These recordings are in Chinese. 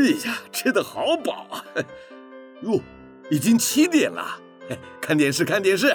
哎呀，吃的好饱啊！哟，已经七点了，看电视，看电视。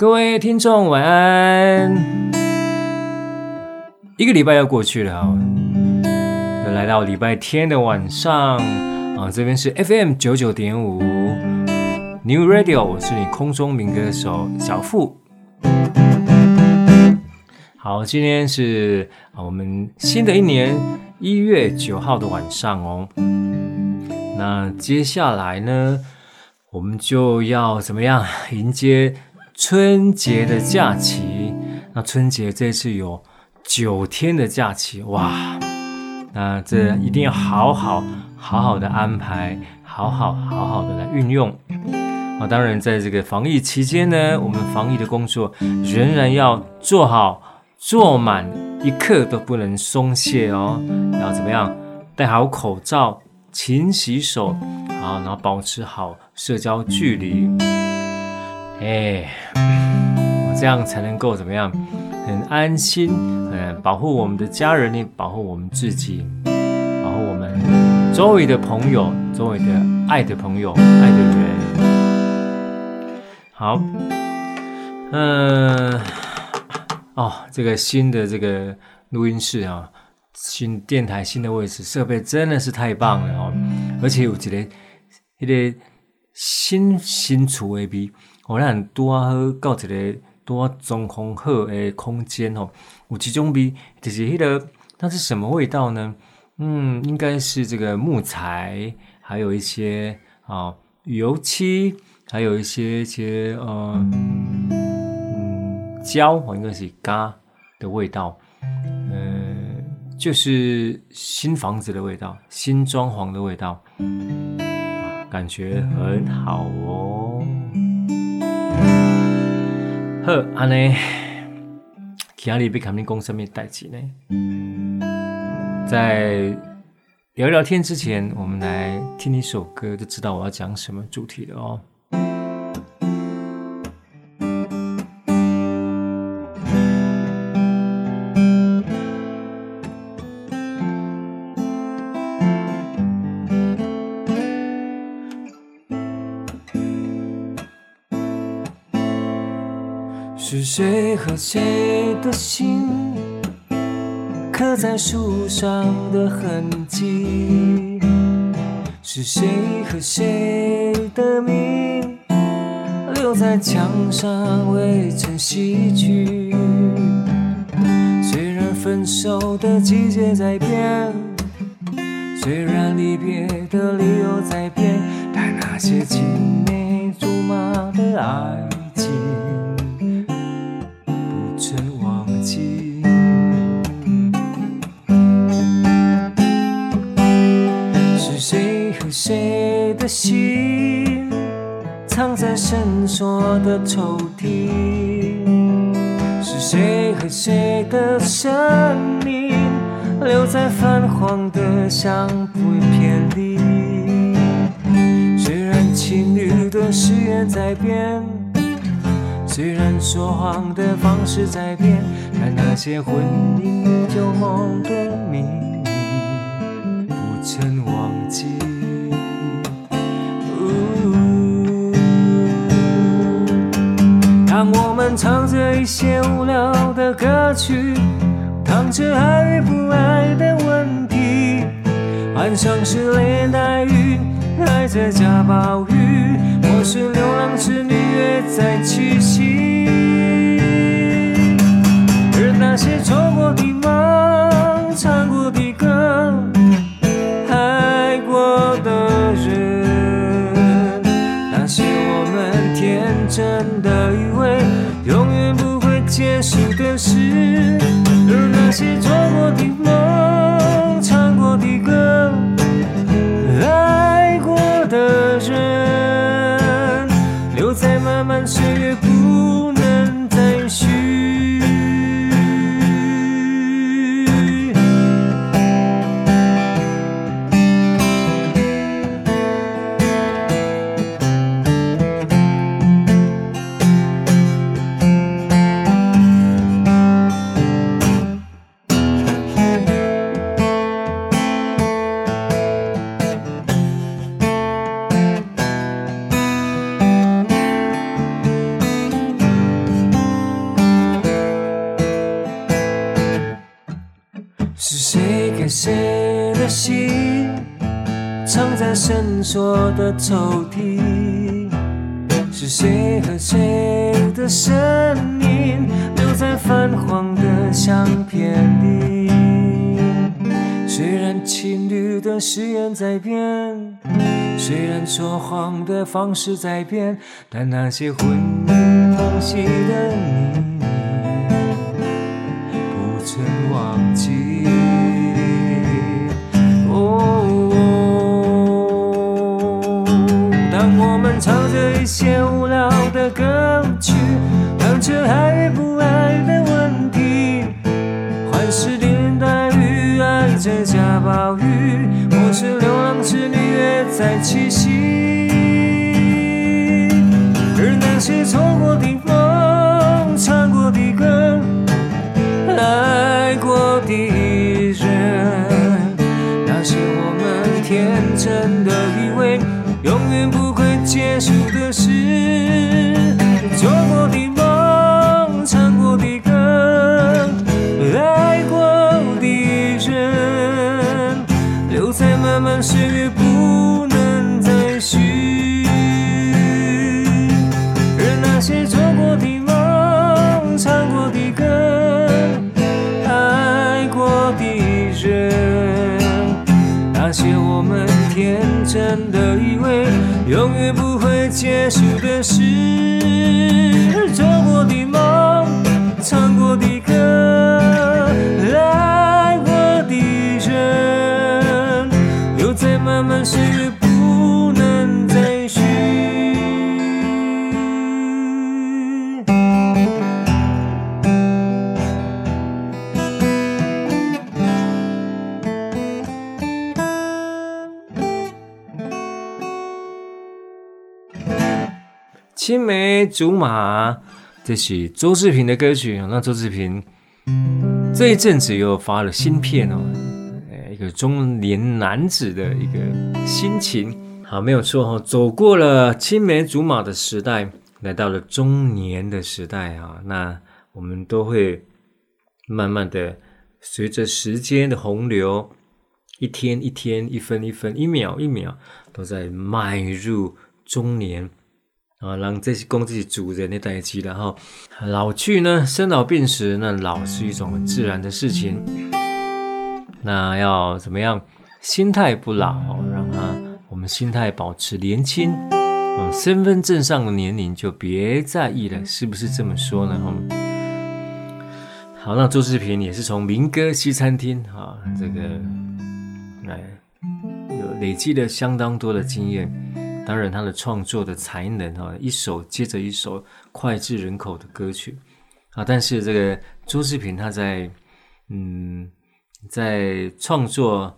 各位听众晚安！一个礼拜要过去了，又来到礼拜天的晚上啊，这边是 FM 九九点五 New Radio，我是你空中民歌手小富。好，今天是啊我们新的一年一月九号的晚上哦。那接下来呢？我们就要怎么样迎接春节的假期？那春节这次有九天的假期，哇！那这一定要好好好好的安排，好好好好的来运用。啊，当然在这个防疫期间呢，我们防疫的工作仍然要做好做满，一刻都不能松懈哦。要怎么样？戴好口罩，勤洗手。啊，然后保持好社交距离，哎，我这样才能够怎么样？很安心，嗯，保护我们的家人，也保护我们自己，保护我们周围的朋友，周围的爱的朋友，爱的人。好，嗯，哦，这个新的这个录音室啊，新电台新的位置，设备真的是太棒了哦，而且我觉得。一个新新厝我让多好搞一个多装潢好的空间哦。有几种味，就是那个，它是什么味道呢？嗯，应该是这个木材，还有一些啊油漆，还有一些一些呃嗯胶，哦，应该是嘎的味道。嗯、呃，就是新房子的味道，新装潢的味道。感觉很好哦。好，安呢，其他你别看你讲什么代志呢？在聊聊天之前，我们来听一首歌，就知道我要讲什么主题了哦。是谁和谁的心刻在树上的痕迹？是谁和谁的名留在墙上未曾洗去？虽然分手的季节在变，虽然离别的理由在变，但那些青梅竹马的爱的心藏在深锁的抽屉？是谁和谁的生命留在泛黄的相片里？虽然情侣的誓言在变，虽然说谎的方式在变，但那些婚姻旧梦的秘密不曾忘记。让我。们唱着一些无聊的歌曲，谈着爱与不爱的问题。晚上是热带雨，还在下暴雨，或是流浪之女也在栖息。而那些而那些做过的梦，唱过的歌，爱过的人，留在漫漫岁月，说谎的方式在变，但那些婚姻东西的你。不曾忘记哦，当我们唱着一些无聊的歌曲，谈着爱与不爱的问题，还是连带雨，爱在下暴雨，或是流浪之女在栖息，而那些错过的梦，唱过的歌。爱过的人，那些我们天真的以为永远不会结束真的以为永远不会结束的事，青梅竹马，这是周志平的歌曲。那周志平这一阵子又发了新片哦，一个中年男子的一个心情。好，没有错哈，走过了青梅竹马的时代，来到了中年的时代啊。那我们都会慢慢的随着时间的洪流，一天一天，一分一分，一秒一秒，都在迈入中年。啊，让这些供自己主人的代际，然后老去呢，生老病死，那老是一种很自然的事情。那要怎么样？心态不老，让他我们心态保持年轻。嗯，身份证上的年龄就别在意了，是不是这么说呢？好，那周志平也是从民歌西餐厅啊，这个来有累积了相当多的经验。当然，他的创作的才能啊，一首接着一首脍炙人口的歌曲啊。但是这个周志平他在嗯，在创作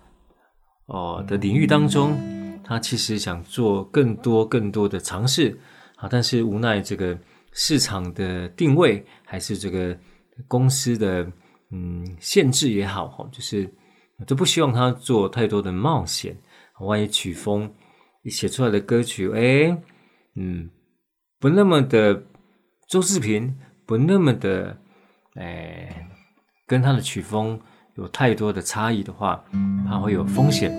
哦的领域当中，他其实想做更多更多的尝试啊。但是无奈这个市场的定位，还是这个公司的嗯限制也好，就是都不希望他做太多的冒险，万一曲风。你写出来的歌曲，哎，嗯，不那么的周志平，不那么的，哎，跟他的曲风有太多的差异的话，他会有风险。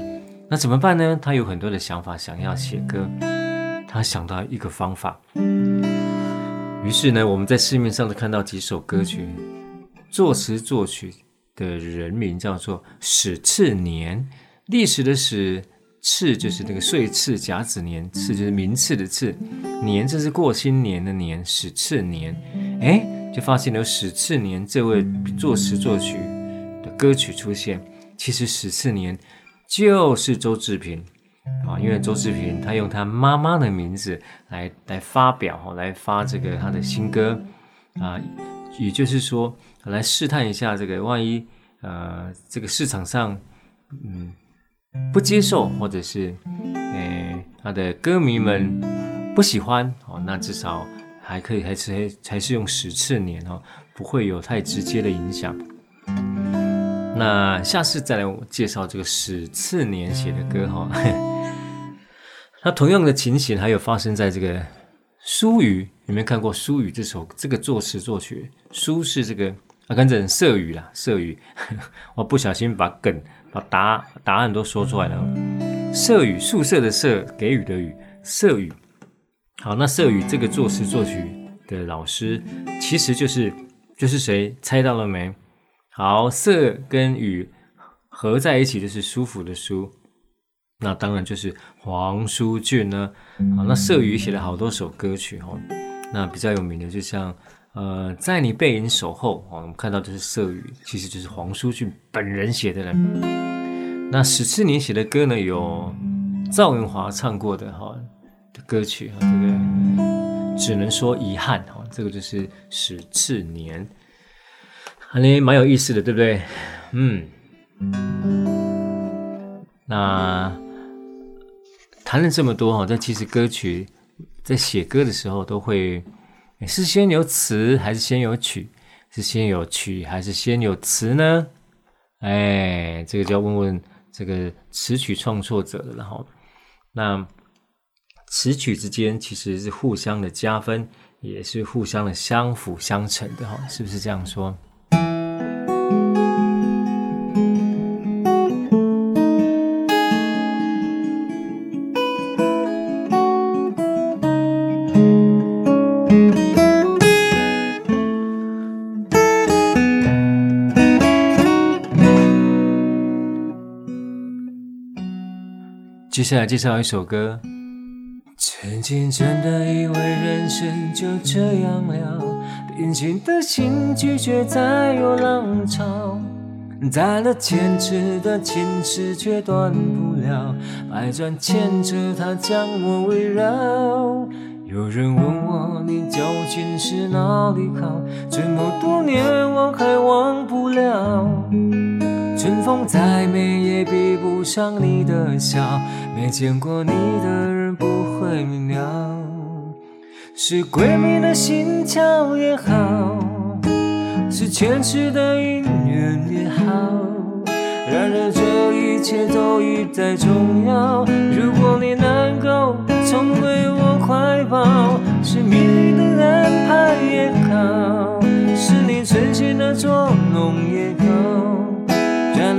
那怎么办呢？他有很多的想法，想要写歌。他想到一个方法，于是呢，我们在市面上都看到几首歌曲，作词作曲的人名叫做史次年，历史的史。次就是那个岁次甲子年，次就是名次的次，年这是过新年的年，史次年，哎，就发现有史次年这位作词作曲的歌曲出现。其实史次年就是周志平啊，因为周志平他用他妈妈的名字来来发表，来发这个他的新歌啊，也就是说来试探一下这个万一呃这个市场上嗯。不接受，或者是，诶，他的歌迷们不喜欢哦，那至少还可以，还是还是用史次年哦，不会有太直接的影响。那下次再来介绍这个史次年写的歌哈。那同样的情形还有发生在这个苏语，有没有看过苏语这首这个作词作曲？苏是这个啊，跟着色语啦，色语，我不小心把梗。把答答案都说出来了。色语宿舍的色，给予的予，色语。好，那舍予这个作词作曲的老师，其实就是就是谁？猜到了没？好，色跟予合在一起就是舒服的舒，那当然就是黄舒骏呢。好，那舍予写了好多首歌曲哦，那比较有名的就像呃，在你背影守候哦，我们看到就是色语，其实就是黄舒骏本人写的人。那史次年写的歌呢，有赵文华唱过的哈的歌曲哈，这个只能说遗憾哈，这个就是史次年，还蛮有意思的，对不对？嗯，那谈了这么多哈，但其实歌曲在写歌的时候都会是先有词还是先有曲？是先有曲还是先有词呢？哎，这个就要问问。这个词曲创作者了，然后那词曲之间其实是互相的加分，也是互相的相辅相成的，哈，是不是这样说？接下来介绍一首歌。曾经真的以为人生就这样了，平静的心拒绝再有浪潮，再了坚持的情丝却断不了，百转千折它将我围绕。有人问我你究竟是哪里好？这么多年我还忘不了。春风再美也比不上你的笑，没见过你的人不会明了。是闺蜜的心窍也好，是前世的姻缘也好，然而这一切都已不再重要。如果你能够重回我怀抱，是命运的安排也好，是你存心的捉弄也好。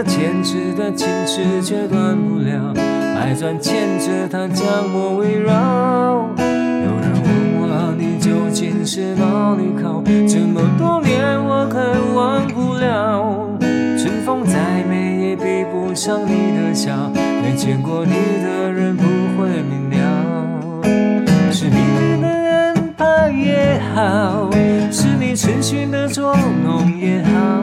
再了坚持的情丝却断不了，百转千折它将我围绕。有人问我你究竟是哪里好？这么多年我还忘不了。春风再美也比不上你的笑，没见过你的人不会明了。是命运的安排也好，是你存心的捉弄也好，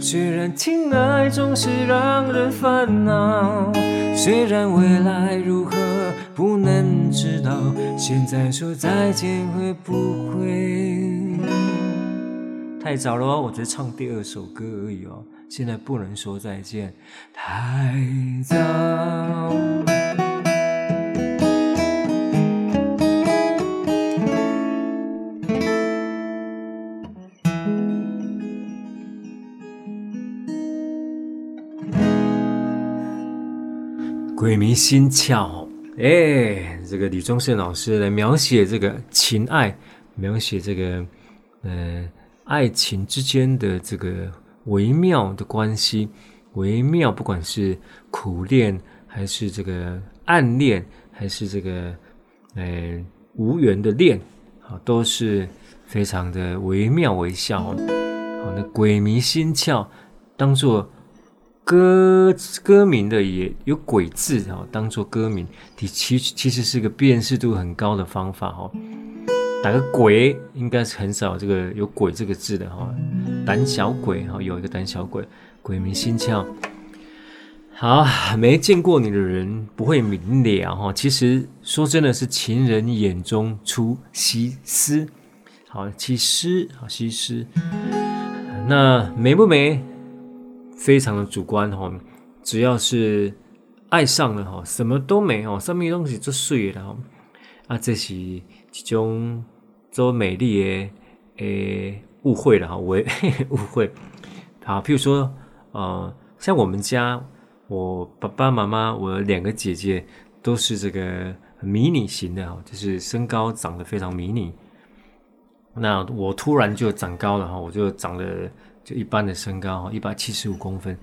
虽然情爱总是让人烦恼，虽然未来如何不能知道，现在说再见会不会太早了哦？我只唱第二首歌而已哦，现在不能说再见，太早。鬼迷心窍，哎，这个李宗盛老师来描写这个情爱，描写这个呃爱情之间的这个微妙的关系，微妙，不管是苦恋还是这个暗恋，还是这个呃无缘的恋，啊，都是非常的惟妙惟肖。好，那鬼迷心窍，当做。歌歌名的也有“鬼”字哈，当做歌名，你其其实是个辨识度很高的方法哈。打个“鬼”应该是很少这个有“鬼”这个字的哈。胆小鬼哈，有一个胆小鬼，鬼迷心窍。好，没见过你的人不会明了哈。其实说真的是情人眼中出西施，好西施好西施，那美不美？非常的主观哈，只要是爱上了哈，什么都没有，上面东西就碎了哈。啊，这是一种做美丽的诶误会了哈，我 误会。好，譬如说，呃，像我们家，我爸爸妈妈，我两个姐姐都是这个迷你型的哈，就是身高长得非常迷你。那我突然就长高了哈，我就长了。就一般的身高，一百七十五公分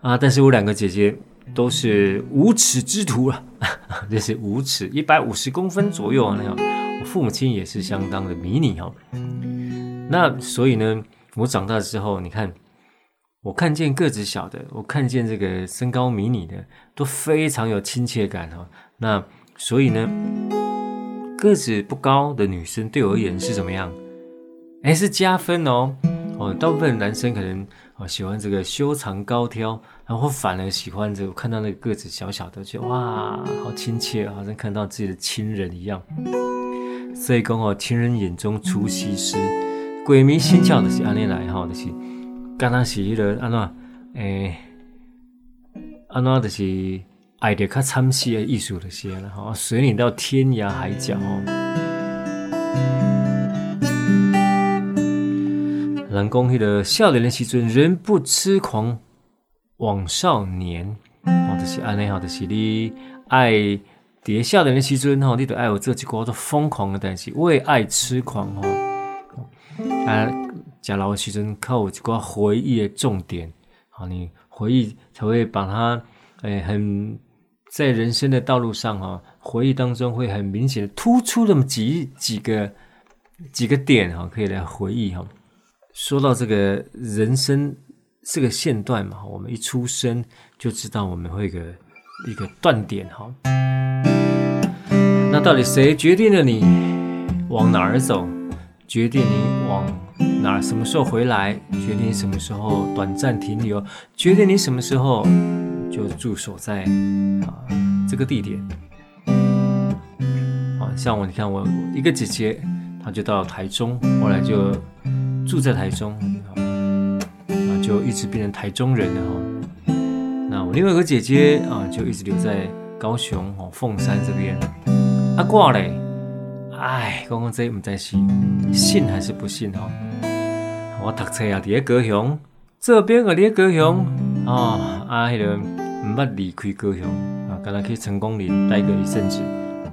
啊，但是我两个姐姐都是无耻之徒啊，这是无耻，一百五十公分左右啊，那样。我父母亲也是相当的迷你哈。那所以呢，我长大之后，你看，我看见个子小的，我看见这个身高迷你的，都非常有亲切感哈。那所以呢，个子不高的女生对我而言是怎么样？哎，是加分哦。哦，大部分男生可能哦喜欢这个修长高挑，然后反而喜欢这个看到那个个子小小的，就哇，好亲切，好像看到自己的亲人一样。所以讲哦，情人眼中出西施，鬼迷心窍的是安尼来哈，就是刚刚是一个安怎诶，安怎就是爱的较惨死的艺术的些了哈，随你到天涯海角。人讲迄个少年的时阵，人不痴狂枉少年，哦，就是安尼吼，就是你爱伫少年的时阵吼，你都爱有做一个做疯狂的代志，为爱痴狂吼。啊，食老的时阵，靠有一个回忆的重点，好，你回忆才会把它，诶、欸，很在人生的道路上哈，回忆当中会很明显的突出那么几几个几个点哈，可以来回忆哈。说到这个人生这个线段嘛，我们一出生就知道我们会有一个一个断点哈。那到底谁决定了你往哪儿走？决定你往哪儿？什么时候回来？决定你什么时候短暂停留？决定你什么时候就驻守在啊这个地点？啊，像我，你看我一个姐姐，她就到台中，后来就住在台中，啊，就一直变成台中人了哈。那我另外一个姐姐啊，就一直留在高雄哦，凤山这边。阿挂嘞，哎，刚刚这唔知是信还是不信哈？我读册啊，伫个高雄，这边个伫个高雄啊，啊，迄个唔捌离开高雄啊，刚才去成功岭待个一阵子。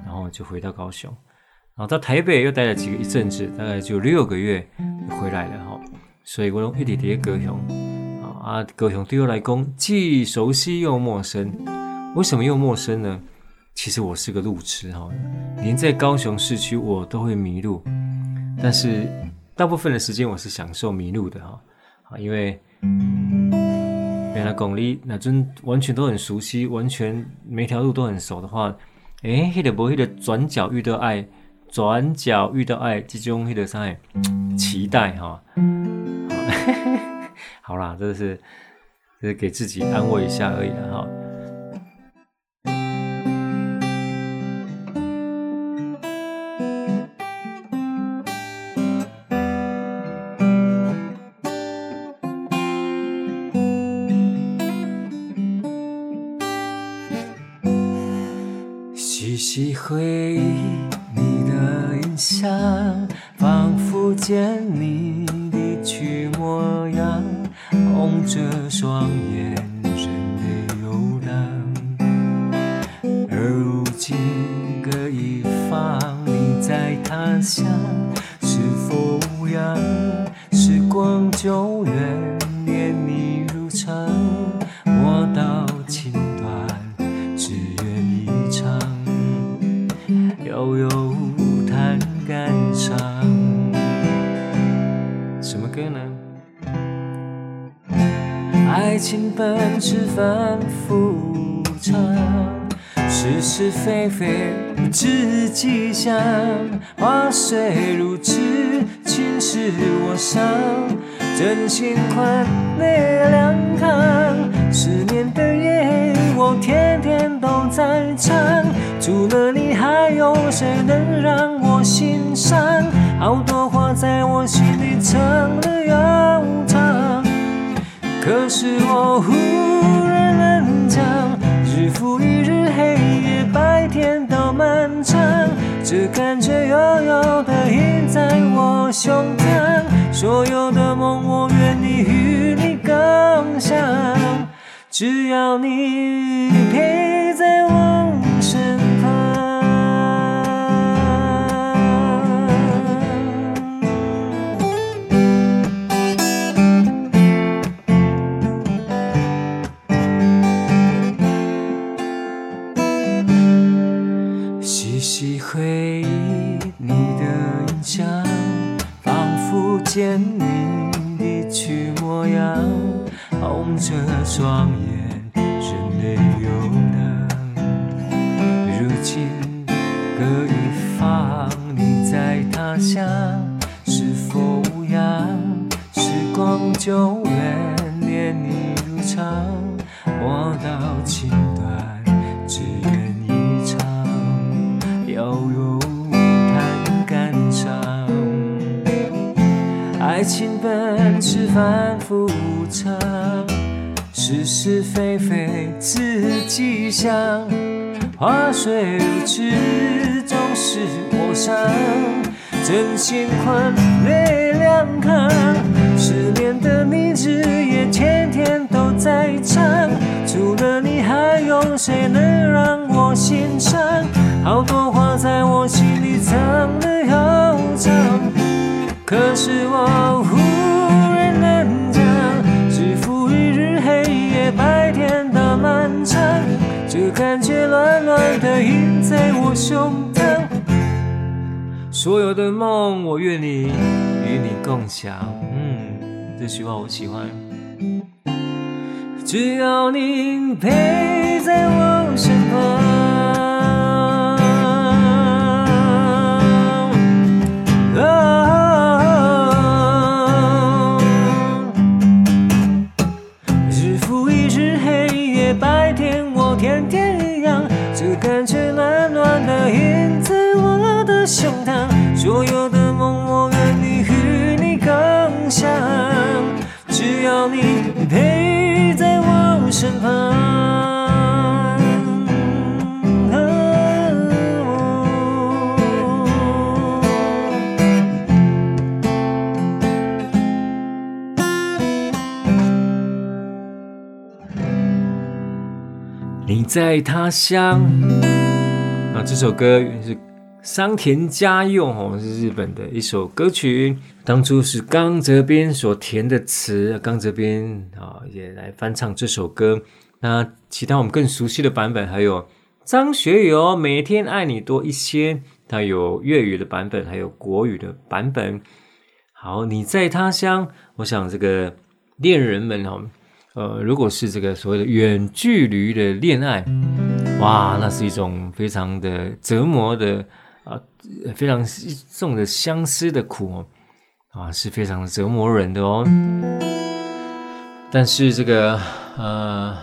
然后就回到高雄，然后到台北又待了几个一阵子，大概就六个月回来了哈。所以我用一点点高雄啊，高雄对我来讲既熟悉又陌生。为什么又陌生呢？其实我是个路痴哈，连在高雄市区我都会迷路。但是大部分的时间我是享受迷路的哈啊，因为原来公里那真完全都很熟悉，完全每条路都很熟的话。诶，迄个无，迄个转角遇到爱，转角遇到爱，这种迄个啥期待哈。好啦，这是这是给自己安慰一下而已哈。细细回忆下，仿佛见你离去模样，红着双眼，反复唱，是是非非不知想，花虽如痴，情使我伤，真心换泪两行。思念的夜，我天天都在唱，除了你，还有谁能让我心伤？好多话在我心里藏了又藏。可是我忽，日复一日，黑夜白天都漫长，这感觉悠悠的印在我胸膛，所有的梦我愿意与你共享，只要你陪回忆你的影像仿佛见你离去模样红着双眼。话虽如此，总是我伤。真心换泪两行，失恋的你日夜天天都在唱。除了你，还有谁能让我心伤？好多话在我心里藏了又藏。可是我暖暖的印在我胸膛。所有的梦，我愿你与你共享。嗯，这句话我喜欢。只要你陪在我身旁。暖暖的印在我。的胸膛，所有的梦我愿意与你共享，只要你陪在我身旁。你在他乡，这首歌是桑田佳祐哦，是日本的一首歌曲。当初是冈泽边所填的词，冈泽边啊也来翻唱这首歌。那其他我们更熟悉的版本还有张学友《每天爱你多一些》，它有粤语的版本，还有国语的版本。好，你在他乡，我想这个恋人们哦。呃，如果是这个所谓的远距离的恋爱，哇，那是一种非常的折磨的啊，非常重的相思的苦哦，啊，是非常折磨人的哦。但是这个呃，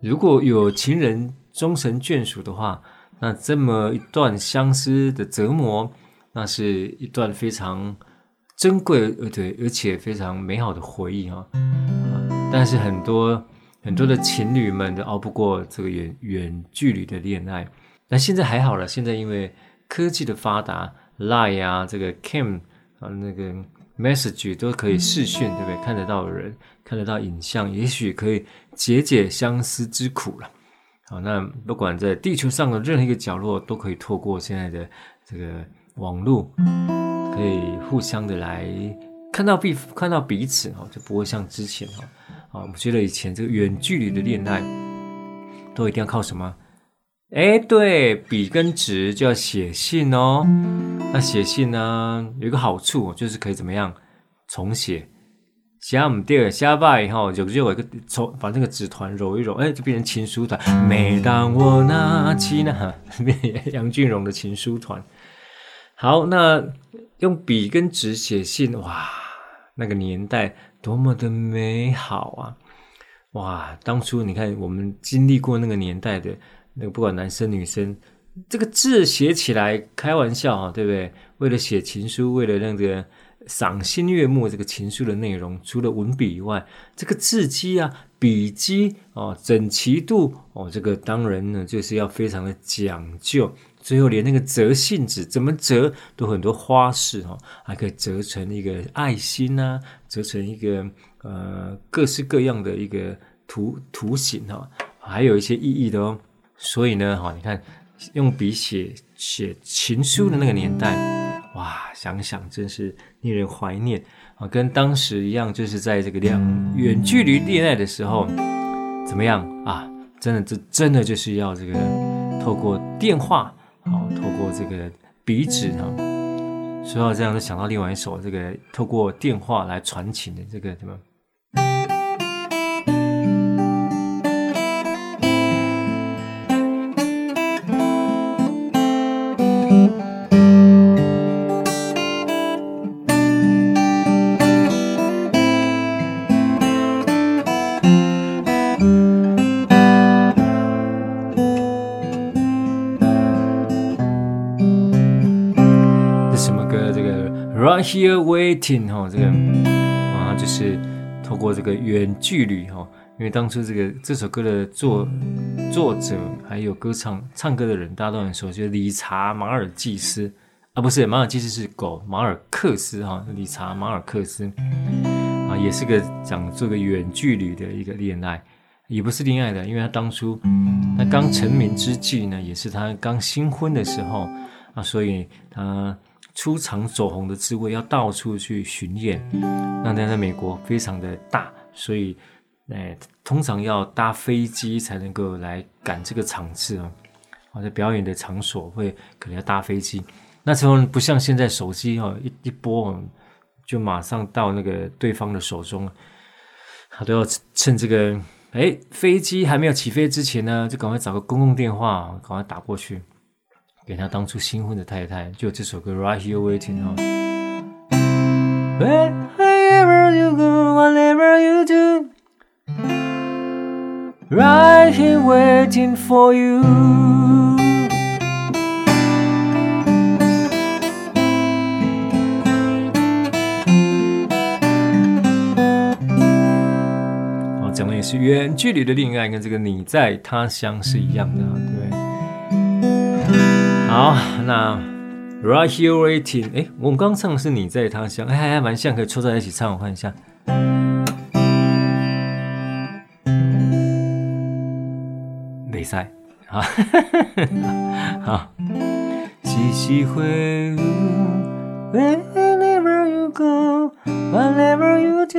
如果有情人终成眷属的话，那这么一段相思的折磨，那是一段非常珍贵而对，而且非常美好的回忆哈、哦。但是很多很多的情侣们都熬不过这个远远距离的恋爱。那现在还好了，现在因为科技的发达，Line 啊，这个 Cam 啊，那个 Message 都可以视讯，对不对？看得到人，看得到影像，也许可以解解相思之苦了。好，那不管在地球上的任何一个角落，都可以透过现在的这个网络，可以互相的来看到彼看到彼此哈，就不会像之前哈。啊，我觉得以前这个远距离的恋爱，都一定要靠什么？哎，对，笔跟纸就要写信哦。那写信呢，有一个好处，就是可以怎么样重写？写不对，写败以后就就有一个重，把那个纸团揉一揉，哎，就变成情书团。每当我拿起那杨俊荣的情书团。好，那用笔跟纸写信，哇，那个年代。多么的美好啊！哇，当初你看我们经历过那个年代的那个，不管男生女生，这个字写起来开玩笑啊，对不对？为了写情书，为了那个赏心悦目这个情书的内容，除了文笔以外，这个字迹啊、笔迹哦、整齐度哦，这个当然呢就是要非常的讲究。最后连那个折信纸怎么折都很多花式哈，还可以折成一个爱心呐、折成一个呃各式各样的一个图图形哈，还有一些意义的哦。所以呢哈，你看用笔写写情书的那个年代，哇，想想真是令人怀念啊，跟当时一样，就是在这个两远距离恋爱的时候，怎么样啊？真的这真的就是要这个透过电话。好，透过这个鼻子哈，说到这样，就想到另外一首这个透过电话来传情的这个什么？Here waiting 哈，这个啊，就是透过这个远距离哈，因为当初这个这首歌的作作者还有歌唱唱歌的人，大家都很熟悉，理查马尔济斯啊，不是马尔济斯是狗，马尔克斯哈，理查马尔克斯啊，也是个讲这个远距离的一个恋爱，也不是恋爱的，因为他当初他刚成名之际呢，也是他刚新婚的时候啊，所以他。出场走红的滋味，要到处去巡演。那在美国非常的大，所以，哎，通常要搭飞机才能够来赶这个场次啊。或者表演的场所会可能要搭飞机。那时候不像现在手机哦，一一拨就马上到那个对方的手中。他都要趁这个哎飞机还没有起飞之前呢，就赶快找个公共电话，赶快打过去。给他当初新婚的太太，就这首歌《Right Here Waiting》哦。Wherever you go, whatever you do, right here waiting for you. 哦，讲的也是远距离的恋爱，跟这个你在他乡是一样的。好，那 Right Here Waiting，哎，我们刚唱的是你在他乡，哎，还蛮像，可以凑在一起唱，我看一下。比赛，好，好，细细回忆，Wherever you go, whatever you do。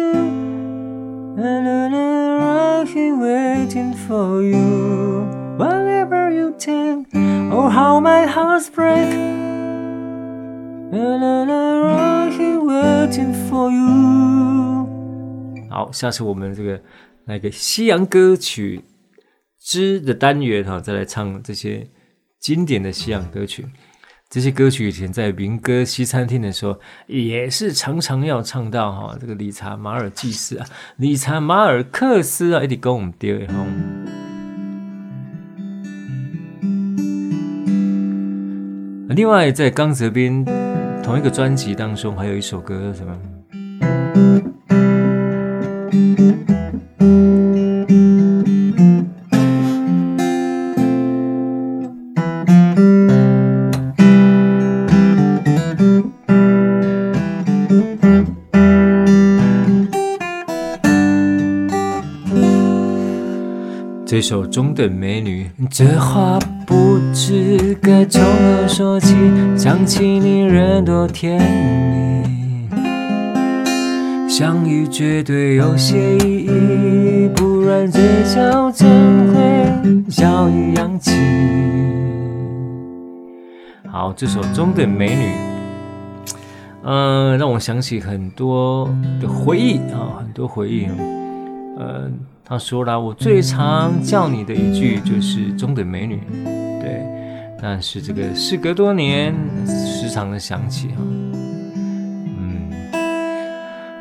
Right here waiting for you, whatever you take, or how my heart breaks. Right here waiting for you。好，下次我们这个来个西洋歌曲之的单元哈，再来唱这些经典的西洋歌曲。这些歌曲以前在民歌西餐厅的时候，也是常常要唱到哈。这个理查马尔济斯啊，理查马尔克斯啊，一直跟我们对哈。另外，在刚泽斌同一个专辑当中，还有一首歌叫什么？这首中等美女，这话不知该从何说起，想起你人多甜蜜，相遇绝对有些意义，不然嘴角怎会笑意扬起？好，这首中等美女，呃，让我想起很多的回忆啊，很多回忆，嗯、呃。他说了，我最常叫你的一句就是“中等美女”，对，但是这个事隔多年，时常的想起哈，嗯，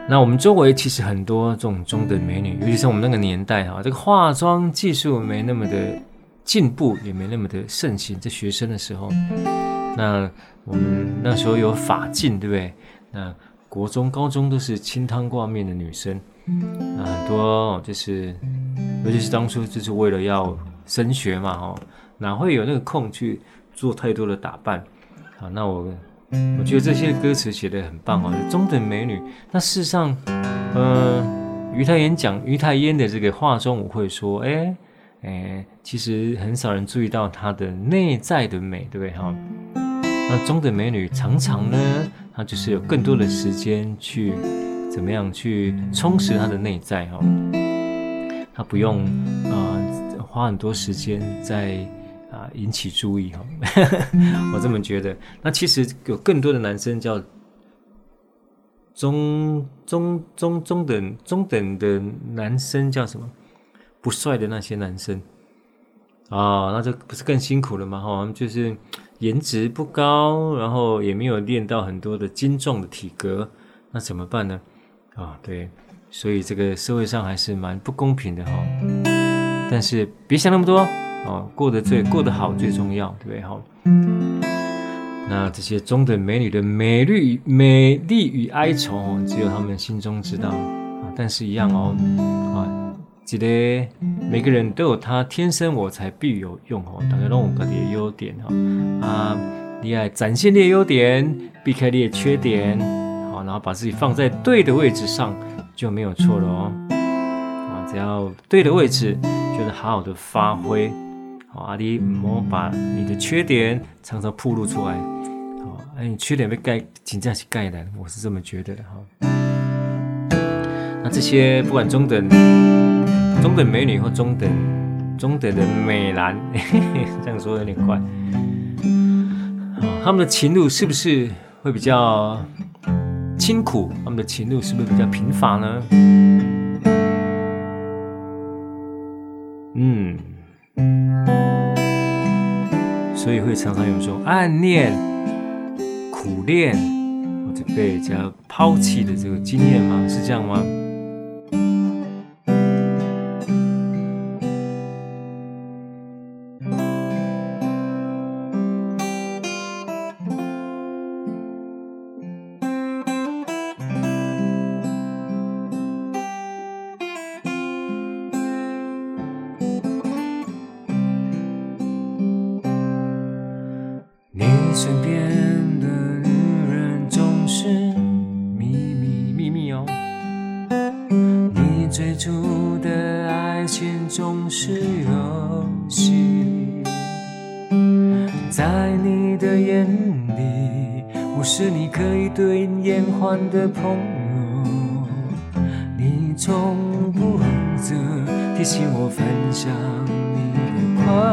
那我们周围其实很多这种中等美女，尤其是我们那个年代哈，这个化妆技术没那么的进步，也没那么的盛行，在学生的时候，那我们那时候有发禁，对不对？那国中、高中都是清汤挂面的女生。那很多就是，尤其是当初就是为了要升学嘛，哈，哪会有那个空去做太多的打扮？好，那我我觉得这些歌词写得很棒哦，中等美女。那事实上，呃，于太烟讲于太烟的这个化妆舞会说，哎哎，其实很少人注意到她的内在的美，对不对？哈，那中等美女常常呢，她就是有更多的时间去。怎么样去充实她的内在哈？她不用啊、花很多时间在引起注意哈。我这么觉得。那其实有更多的男生叫中中中中等中等的男生叫什么？不帅的那些男生啊，那这不是更辛苦了吗？哈，就是颜值不高，然后也没有练到很多的精壮的体格，那怎么办呢？啊、哦，对，所以这个社会上还是蛮不公平的哈、哦。但是别想那么多哦，过得最过得好最重要，对不对哈？那这些中等美女的美丽、美丽与哀愁，只有他们心中知道啊。但是，一样哦，啊，记得每个人都有他天生我材必有用哦。大家都有各自的优点哈啊，你要展现你的优点，避开你的缺点。好然后把自己放在对的位置上就没有错了哦。啊，只要对的位置，就是好好的发挥。好，阿弟，莫把你的缺点常常暴露出来。好，哎，你缺点被盖，紧张起盖来，我是这么觉得的哈。那这些不管中等、中等美女或中等、中等的美男，这样说有点怪。他们的情路是不是会比较？清苦，他们的情路是不是比较贫乏呢？嗯，所以会常常有这种暗恋、苦恋或者被人家抛弃的这个经验吗？是这样吗？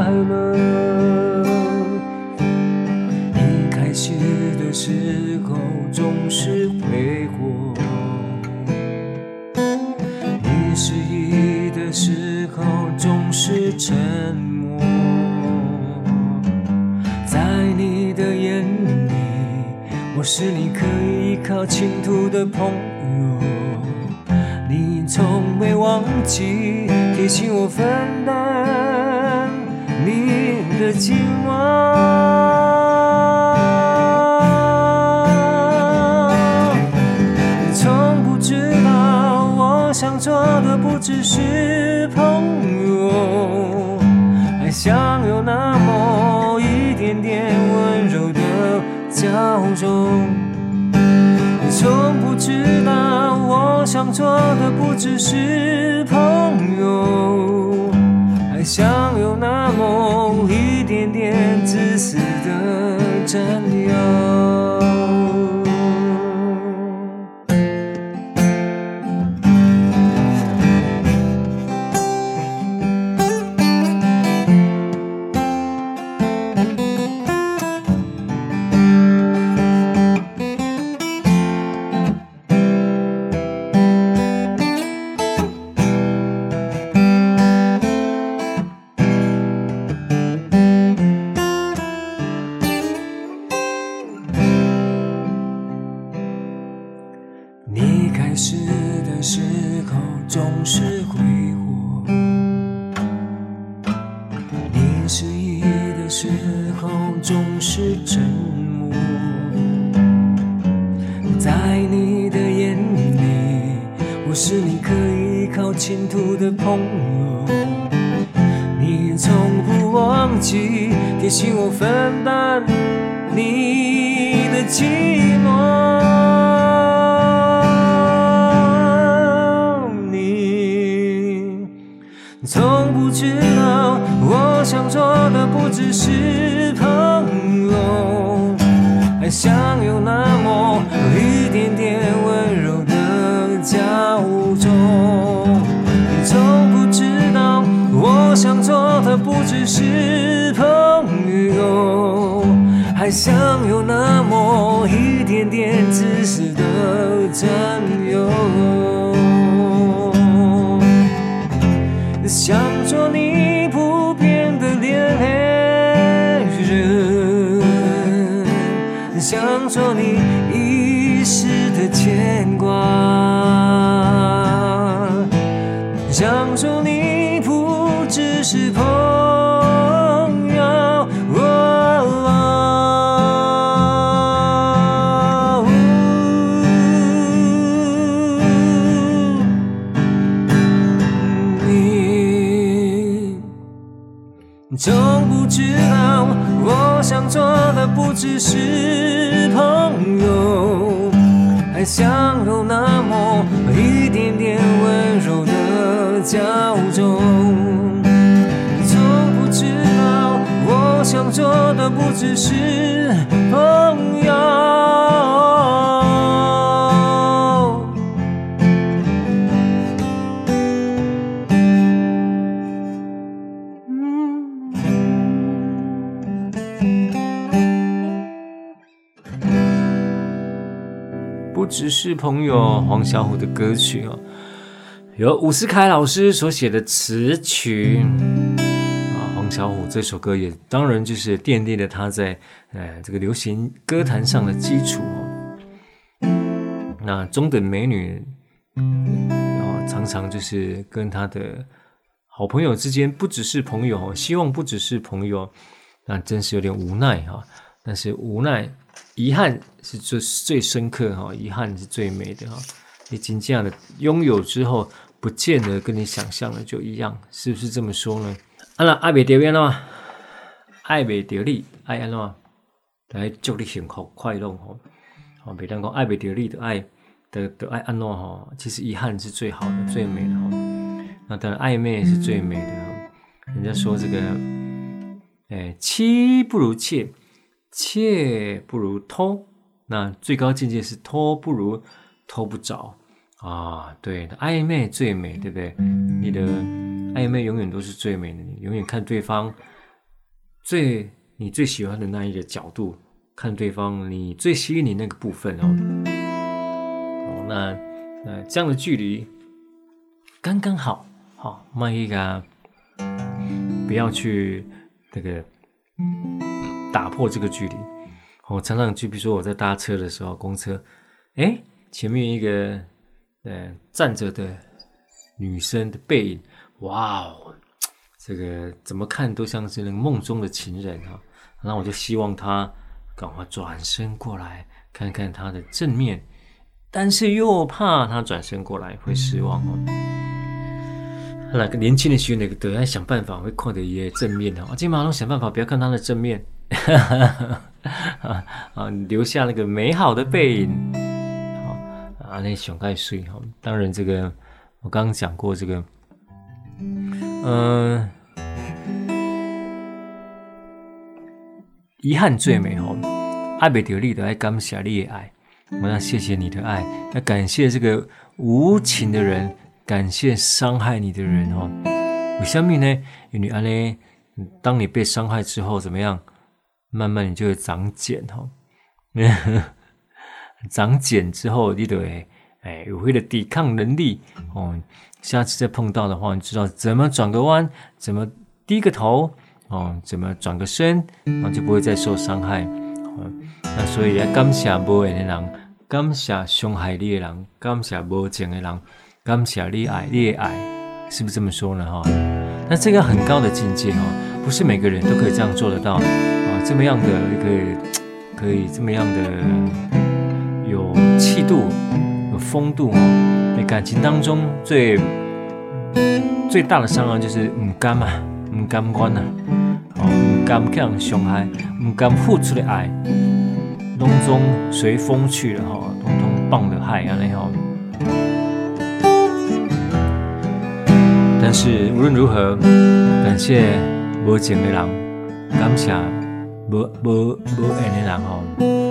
你的不只是总是沉默在你的眼里我是你可以依靠前途的朋友你从不忘记提醒我分担你的寂寞。你从不知道我想做的不只是还想有那么一点点温柔的娇纵，你从不知道我想做的不只是朋友，还想有那么一点点自私的占有。想做你。是朋友，还想有那么一点点温柔的娇纵。你从不知道，我想做的不只是朋友。只是朋友，黄小琥的歌曲哦，由伍思凯老师所写的词曲啊。黄小琥这首歌也当然就是奠定了他在呃这个流行歌坛上的基础哦。那中等美女啊，常常就是跟他的好朋友之间不只是朋友，希望不只是朋友，那真是有点无奈哈。但是无奈。遗憾是最最深刻哈，遗憾是最美的哈。已经这样的拥有之后，不见得跟你想象的就一样，是不是这么说呢？啊那爱别丢边了吗？爱别丢你，爱安了吗？来祝你幸福快乐吼。哦，别人讲爱不得力的爱的的爱安诺哈，其实遗憾是最好的、最美的哈。那当然暧昧是最美的哈。人家说这个，哎，妻不如妾，妾不如偷，那最高境界是偷不如偷不着啊。对，暧昧最美，对不对？你的暧昧永远都是最美的，你永远看对方最你最喜欢的那一个角度。看对方，你最吸引你那个部分哦，哦，那呃这样的距离刚刚好，好，慢一啊，不要去那个打破这个距离。我常常就比如说我在搭车的时候，公车，哎，前面一个呃站着的女生的背影，哇哦，这个怎么看都像是那个梦中的情人哈，那我就希望她。赶快转身过来看看他的正面，但是又怕他转身过来会失望哦。那个年轻的学员都在想办法会看到一些正面的啊，金马龙想办法不要看他的正面，啊，留下那个美好的背影。好啊，那熊盖睡哈。当然，这个我刚刚讲过这个，嗯、遗憾最美哦，爱不得力的爱感谢你的爱，我要谢谢你的爱，要感谢这个无情的人，感谢伤害你的人哦。为什么呢？因为安呢，当你被伤害之后怎么样？慢慢你就会长茧哦，长茧之后你就会哎有会的抵抗能力哦。下次再碰到的话，你知道怎么转个弯，怎么低个头。哦，怎么转个身，然后就不会再受伤害。哦，那所以要感谢无缘的人，感谢伤害你的人，感谢无情的人，感谢你爱你的爱，是不是这么说呢？哈，那这个很高的境界哈，不是每个人都可以这样做得到。这么样的一个，可以这么样的有气度、有风度哦。在感情当中最最大的伤害就是唔甘嘛。不甘愿呐，哦，不甘给人伤害，不甘付出的爱，拢中随风去了哈，通通放了海啊那样。但是无论如何，感谢无情的人，感谢无无无闲诶人哦。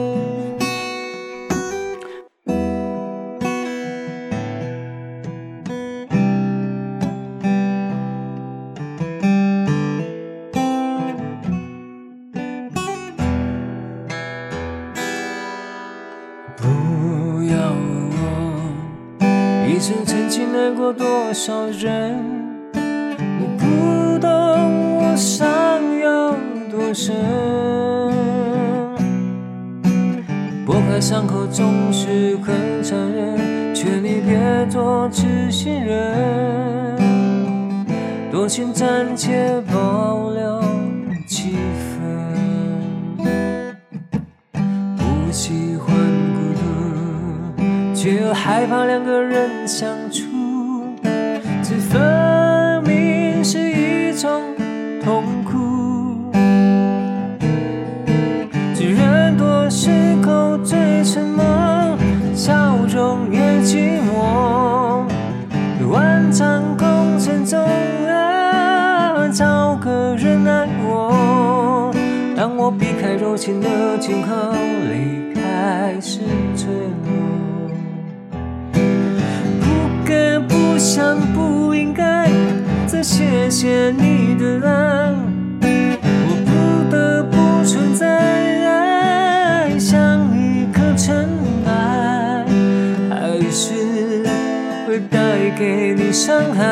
伤害。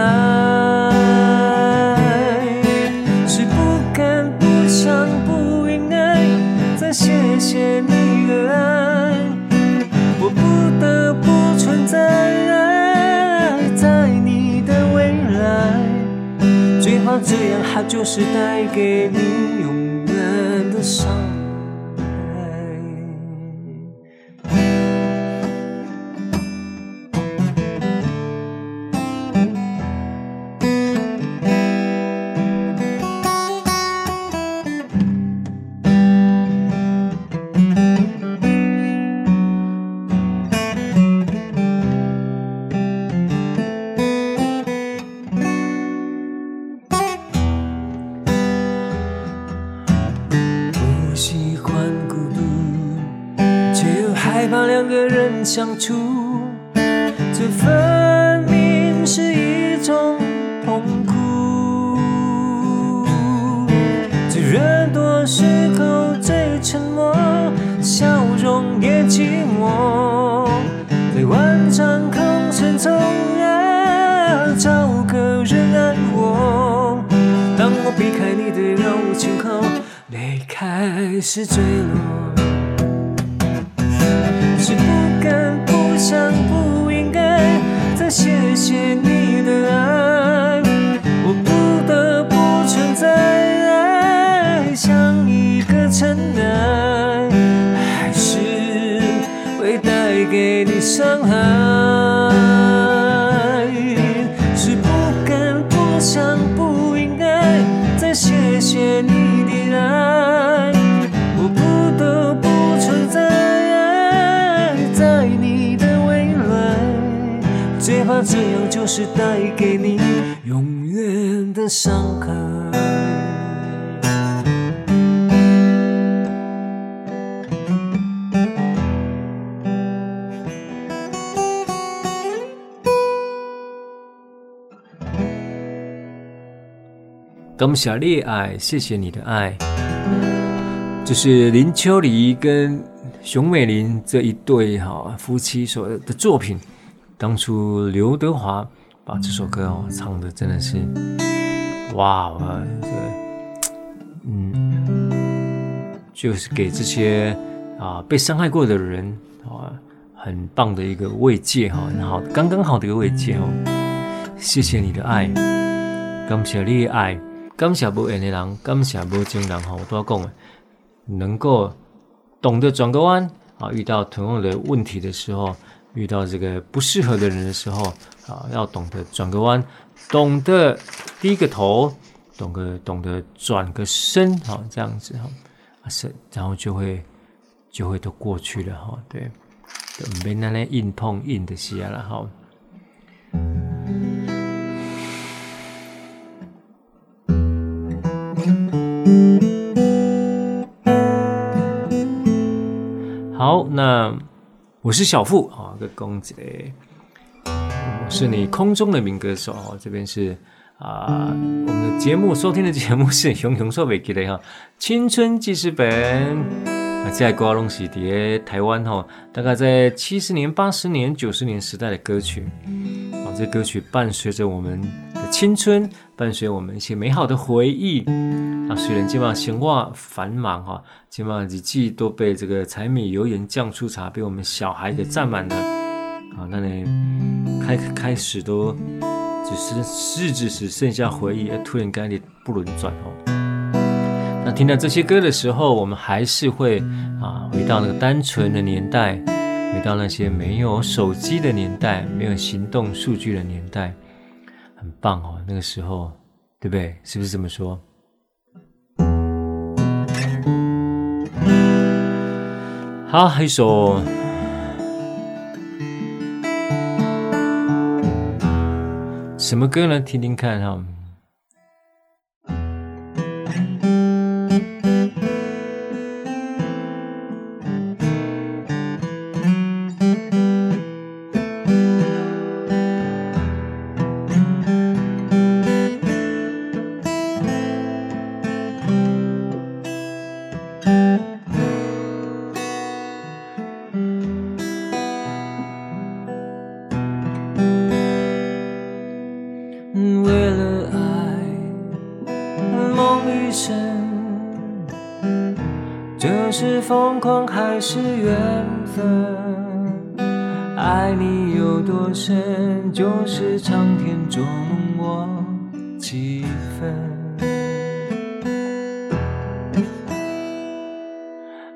是不敢不想不应该，再谢谢你的爱，我不得不存在在你的未来。最怕。这样，它就是带给你永远的伤。谢你的爱，我不得不存在，在你的未来，最怕这样就是带给你永远的伤害。感谢你的爱，谢谢你的爱。这是林秋离跟熊美玲这一对哈夫妻所的作品。当初刘德华把这首歌哦唱的真的是，哇，这个嗯，就是给这些啊被伤害过的人啊很棒的一个慰藉哈，很好，刚刚好的一个慰藉哦。谢谢你的爱，感谢你的爱。感谢无缘的人，感谢无情人哈，我都要讲的，能够懂得转个弯啊，遇到同样的问题的时候，遇到这个不适合的人的时候啊，要懂得转个弯，懂得低个头，懂得懂得转个身哈，这样子哈，是，然后就会就会都过去了哈，对，没那那硬碰硬的事了哈。好，那我是小富啊，个公子，我是你空中的民歌手哦。这边是啊，我们的节目收听的节目是熊熊说北吉的哈，青春记事本啊，在瓜隆喜碟台湾哈，大概在七十年、八十年、九十年时代的歌曲啊，这歌曲伴随着我们青春，伴随我们一些美好的回忆。啊，虽然今晚闲话繁忙哈，今晚日记都被这个柴米油盐酱醋茶被我们小孩给占满了啊，那你开开始都只是日子只剩下回忆，突然间你不轮转哦。那听到这些歌的时候，我们还是会啊回到那个单纯的年代，回到那些没有手机的年代，没有行动数据的年代，很棒哦。那个时候，对不对？是不是这么说？好，还一首什么歌呢？听听看哈。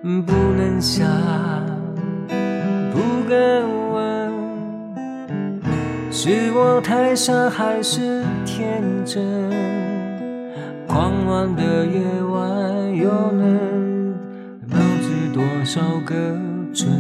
不能想，不敢问，是我太傻还是天真？狂乱的夜晚，又能？多少个春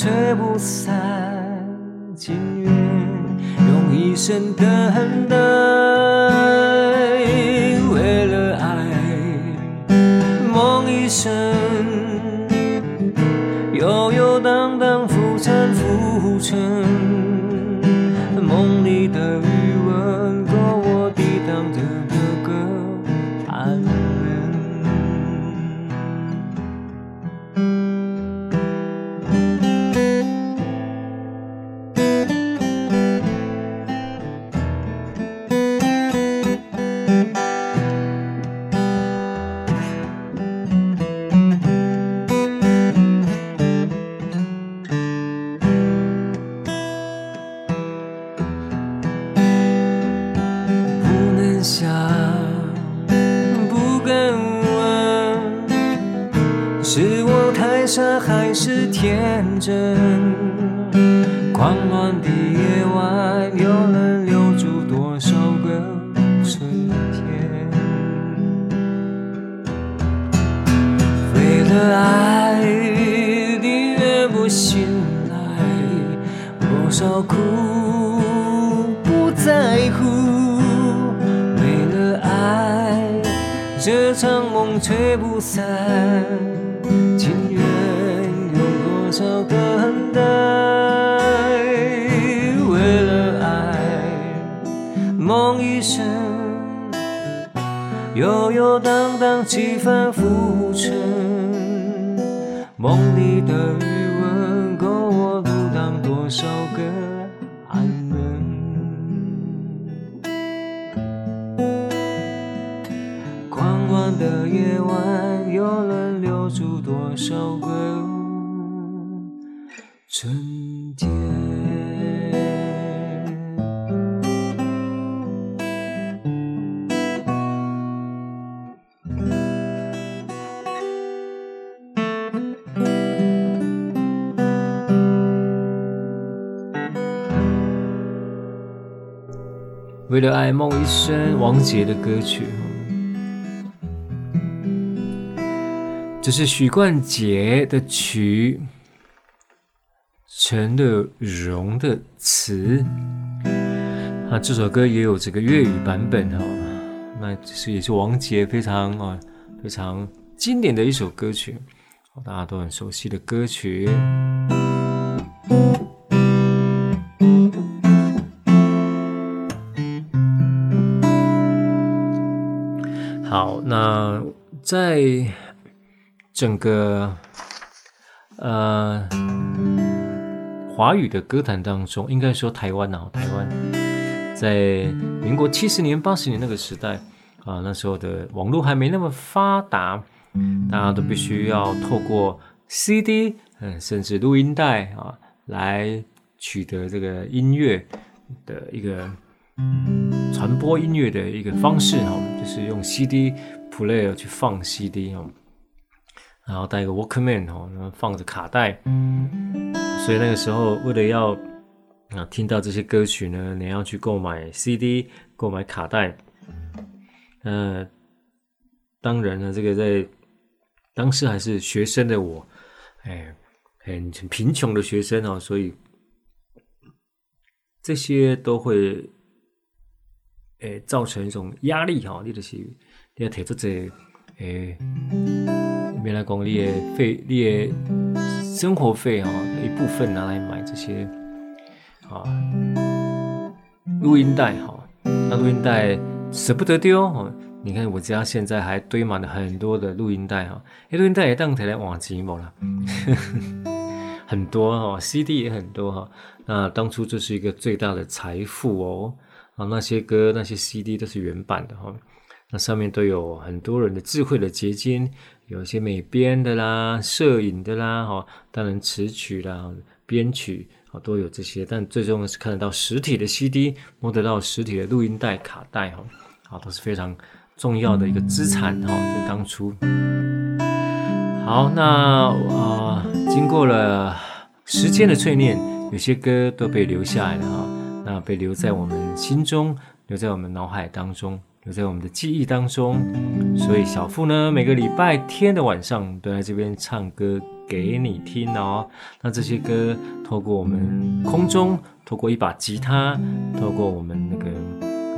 吹不散，情缘用一生等待，爱你越不醒来多少苦不在乎为了爱这场梦吹不散情缘有多少等待为了爱梦一生游游荡荡几番浮沉。梦里的余温，够我阻挡多少个？的夜晚，为了爱，梦一生，王杰的歌曲。这是许冠杰的曲，陈乐融的词。啊，这首歌也有这个粤语版本哦。那这是也是王杰非常啊非常经典的一首歌曲，大家都很熟悉的歌曲。在。整个呃华语的歌坛当中，应该说台湾啊，台湾在民国七十年、八十年那个时代啊，那时候的网络还没那么发达，大家都必须要透过 CD，嗯，甚至录音带啊，来取得这个音乐的一个传播音乐的一个方式哈，就是用 CD player 去放 CD 哦。然后带一个 Walkman 哦，然后放着卡带，所以那个时候为了要啊听到这些歌曲呢，你要去购买 CD，购买卡带。呃，当然呢，这个在当时还是学生的我，哎，很很贫穷的学生哦，所以这些都会哎造成一种压力哈，你就是你要提出这诶。原来讲你的费，你的生活费哦，一部分拿来买这些啊录音带哈，那录音带舍不得丢哦。你看我家现在还堆满了很多的录音带哈，诶，录音带也当起来换钱无啦，很多哈，CD 也很多哈。那当初这是一个最大的财富哦，啊，那些歌那些 CD 都是原版的哈，那上面都有很多人的智慧的结晶。有一些美编的啦，摄影的啦，哈，当然词曲啦、编曲啊都有这些，但最重要是看得到实体的 CD，摸得到实体的录音带、卡带，哈，啊都是非常重要的一个资产，哈，在当初。好，那啊、呃，经过了时间的淬炼，有些歌都被留下来了，哈，那被留在我们心中，留在我们脑海当中。留在我们的记忆当中，所以小付呢，每个礼拜天的晚上都在这边唱歌给你听哦。那这些歌透过我们空中，透过一把吉他，透过我们那个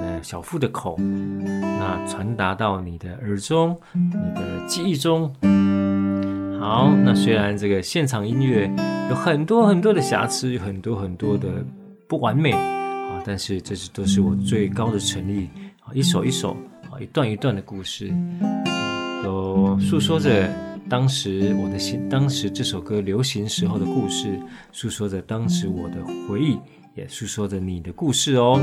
呃小付的口，那传达到你的耳中，你的记忆中。好，那虽然这个现场音乐有很多很多的瑕疵，有很多很多的不完美啊，但是这是都是我最高的诚意，一首一首啊，一段一段的故事，都诉说着当时我的心，当时这首歌流行时候的故事，诉说着当时我的回忆，也诉说着你的故事哦。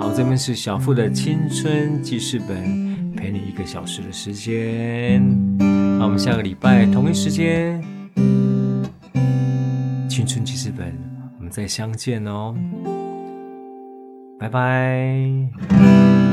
好，这边是小付的青春记事本，陪你一个小时的时间。那我们下个礼拜同一时间，青春记事本，我们再相见哦，拜拜。